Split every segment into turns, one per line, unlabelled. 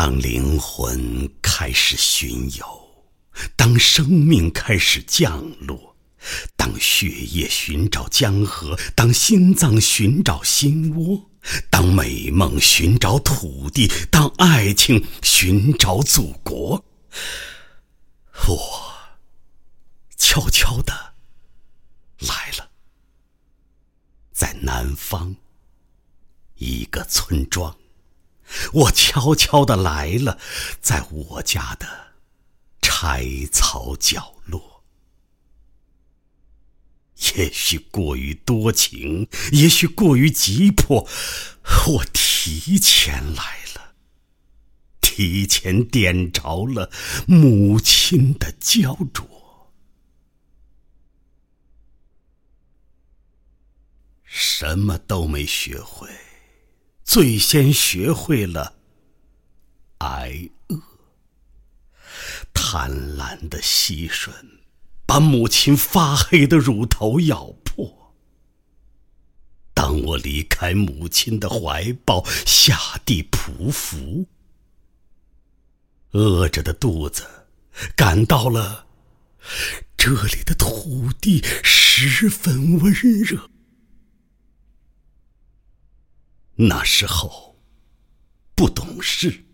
当灵魂开始巡游，当生命开始降落，当血液寻找江河，当心脏寻找心窝，当美梦寻找土地，当爱情寻找祖国，我悄悄的来了，在南方一个村庄。我悄悄的来了，在我家的柴草角落。也许过于多情，也许过于急迫，我提前来了，提前点着了母亲的焦灼。什么都没学会。最先学会了挨饿，贪婪的吸吮，把母亲发黑的乳头咬破。当我离开母亲的怀抱，下地匍匐，饿着的肚子感到了这里的土地十分温热。那时候不懂事，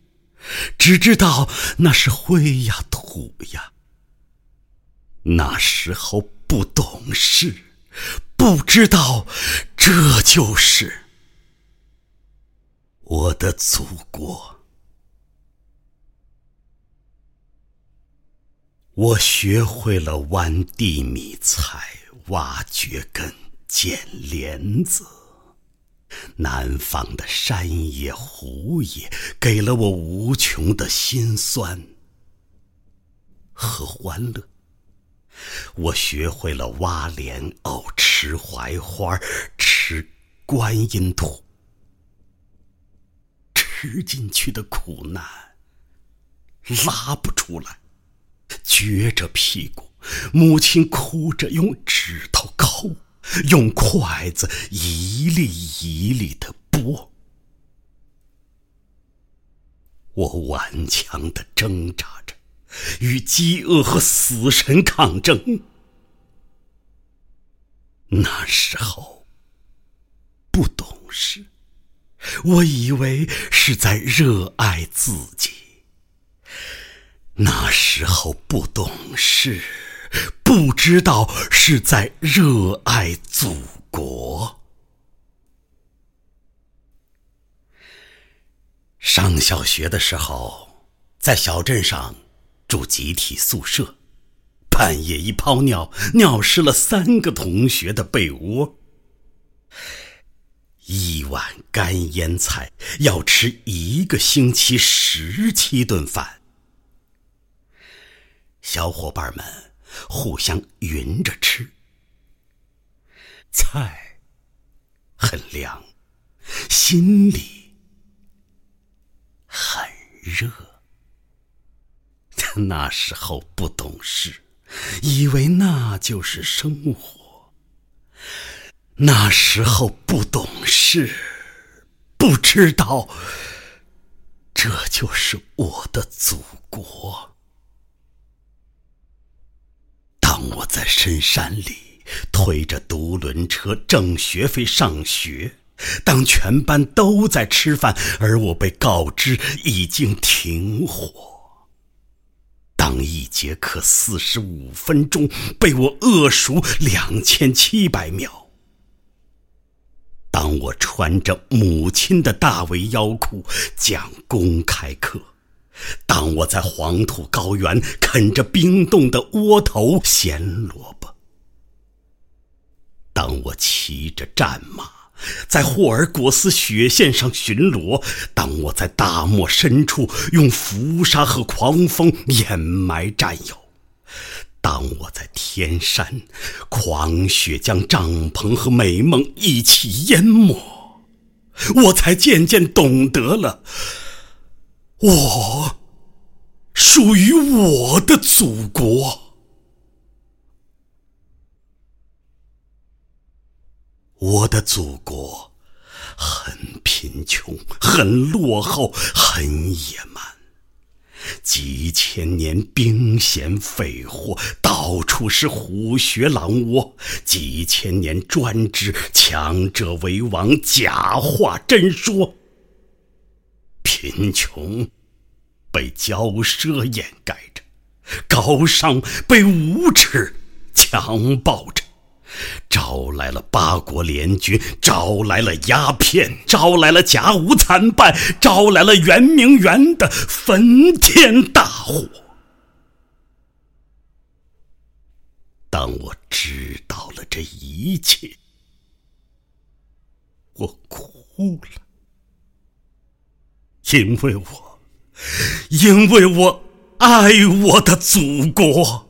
只知道那是灰呀土呀。那时候不懂事，不知道这就是我的祖国。我学会了剜地米菜、挖掘根、捡莲子。南方的山野湖野，给了我无穷的心酸和欢乐。我学会了挖莲藕、吃槐花、吃观音土，吃进去的苦难拉不出来，撅着屁股，母亲哭着用指头。用筷子一粒一粒的剥，我顽强的挣扎着，与饥饿和死神抗争。那时候不懂事，我以为是在热爱自己。那时候不懂事。不知道是在热爱祖国。上小学的时候，在小镇上住集体宿舍，半夜一泡尿，尿湿了三个同学的被窝。一碗干腌菜要吃一个星期十七顿饭，小伙伴们。互相匀着吃，菜很凉，心里很热。那时候不懂事，以为那就是生活。那时候不懂事，不知道这就是我的祖国。我在深山里推着独轮车挣学费上学，当全班都在吃饭，而我被告知已经停火；当一节课四十五分钟被我饿熟两千七百秒；当我穿着母亲的大围腰裤讲公开课。当我在黄土高原啃着冰冻的窝头咸萝卜，当我骑着战马在霍尔果斯雪线上巡逻，当我在大漠深处用浮沙和狂风掩埋战友，当我在天山狂雪将帐篷和美梦一起淹没，我才渐渐懂得了。我属于我的祖国，我的祖国很贫穷，很落后，很野蛮。几千年兵险匪祸，到处是虎穴狼窝；几千年专制，强者为王，假话真说。贫穷被骄奢掩盖着，高尚被无耻强暴着。招来了八国联军，招来了鸦片，招来了甲午惨败，招来了圆明园的焚天大火。当我知道了这一切，我哭了，因为我，因为我爱我的祖国。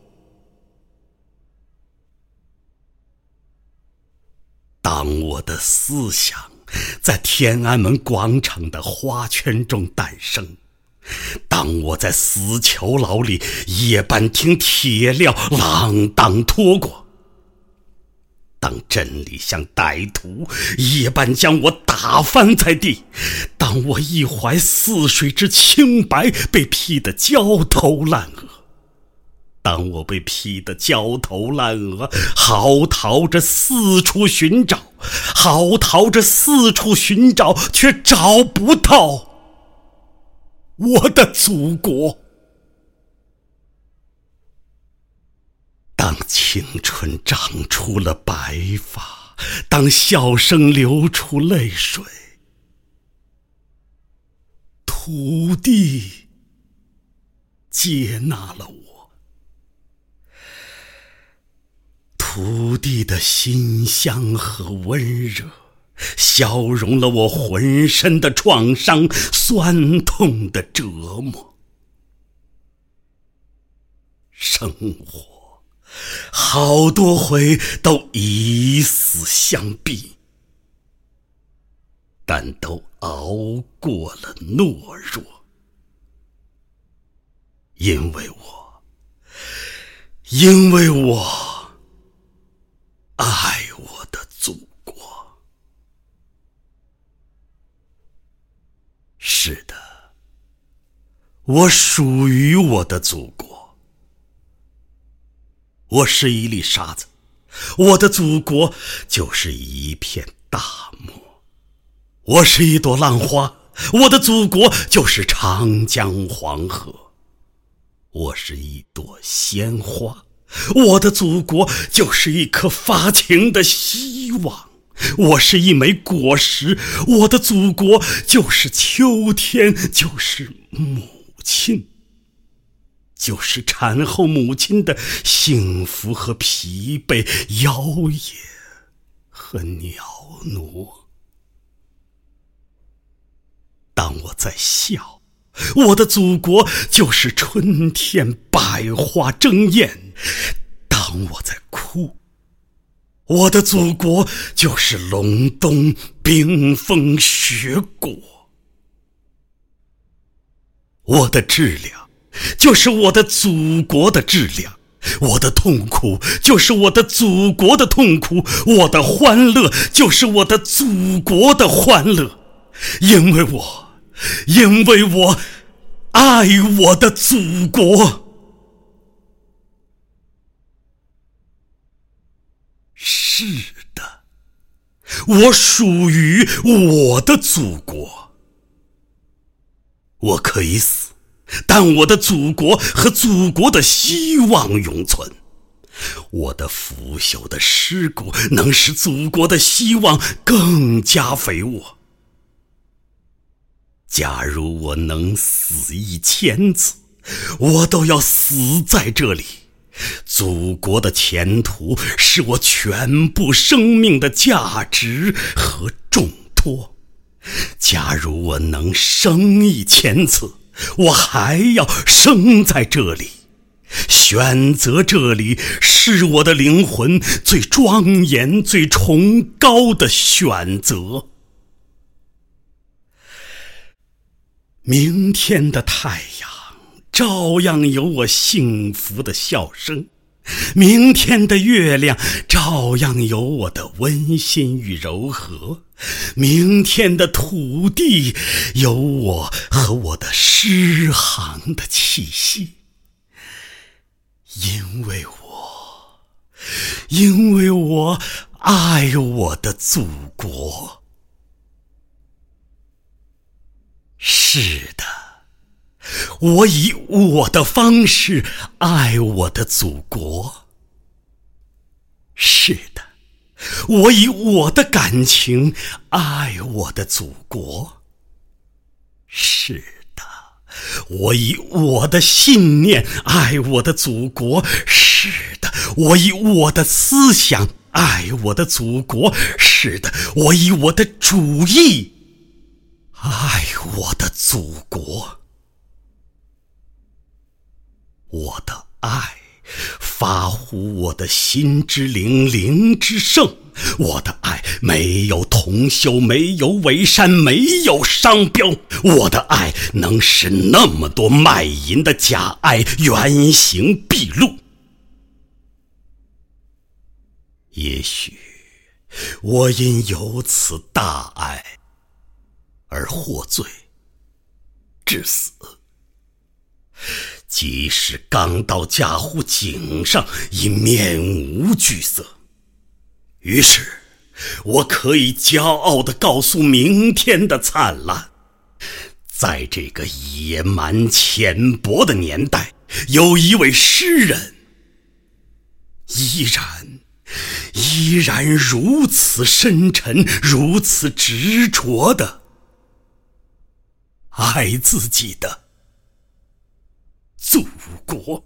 当我的思想在天安门广场的花圈中诞生，当我在死囚牢里夜半听铁镣锒铛拖过，当真理像歹徒夜半将我打翻在地，当我一怀似水之清白被劈得焦头烂额。当我被劈得焦头烂额，嚎啕着四处寻找，嚎啕着四处寻找，却找不到我的祖国。当青春长出了白发，当笑声流出泪水，土地接纳了我。土地的馨香和温热，消融了我浑身的创伤、酸痛的折磨。生活，好多回都以死相逼，但都熬过了懦弱，因为我，因为我。爱我的祖国。是的，我属于我的祖国。我是一粒沙子，我的祖国就是一片大漠。我是一朵浪花，我的祖国就是长江黄河。我是一朵鲜花。我的祖国就是一颗发情的希望，我是一枚果实，我的祖国就是秋天，就是母亲，就是产后母亲的幸福和疲惫，妖冶和袅娜。当我在笑。我的祖国就是春天，百花争艳；当我在哭，我的祖国就是隆冬，冰封雪果。我的质量就是我的祖国的质量，我的痛苦就是我的祖国的痛苦，我的欢乐就是我的祖国的欢乐，因为我。因为我爱我的祖国。是的，我属于我的祖国。我可以死，但我的祖国和祖国的希望永存。我的腐朽的尸骨能使祖国的希望更加肥沃。假如我能死一千次，我都要死在这里。祖国的前途是我全部生命的价值和重托。假如我能生一千次，我还要生在这里。选择这里是我的灵魂最庄严、最崇高的选择。明天的太阳照样有我幸福的笑声，明天的月亮照样有我的温馨与柔和，明天的土地有我和我的诗行的气息，因为我，因为我爱我的祖国。是的，我以我的方式爱我的祖国。是的，我以我的感情爱我的祖国。是的，我以我的信念爱我的祖国。是的，我以我的思想爱我的祖国。是的，我以我的主义。爱我的祖国，我的爱发乎我的心之灵，灵之圣。我的爱没有铜锈，没有伪善，没有商标。我的爱能使那么多卖淫的假爱原形毕露。也许我因有此大爱。而获罪，致死。即使刚到驾湖井上，已面无惧色。于是，我可以骄傲地告诉明天的灿烂，在这个野蛮浅薄的年代，有一位诗人，依然，依然如此深沉，如此执着的。爱自己的祖国。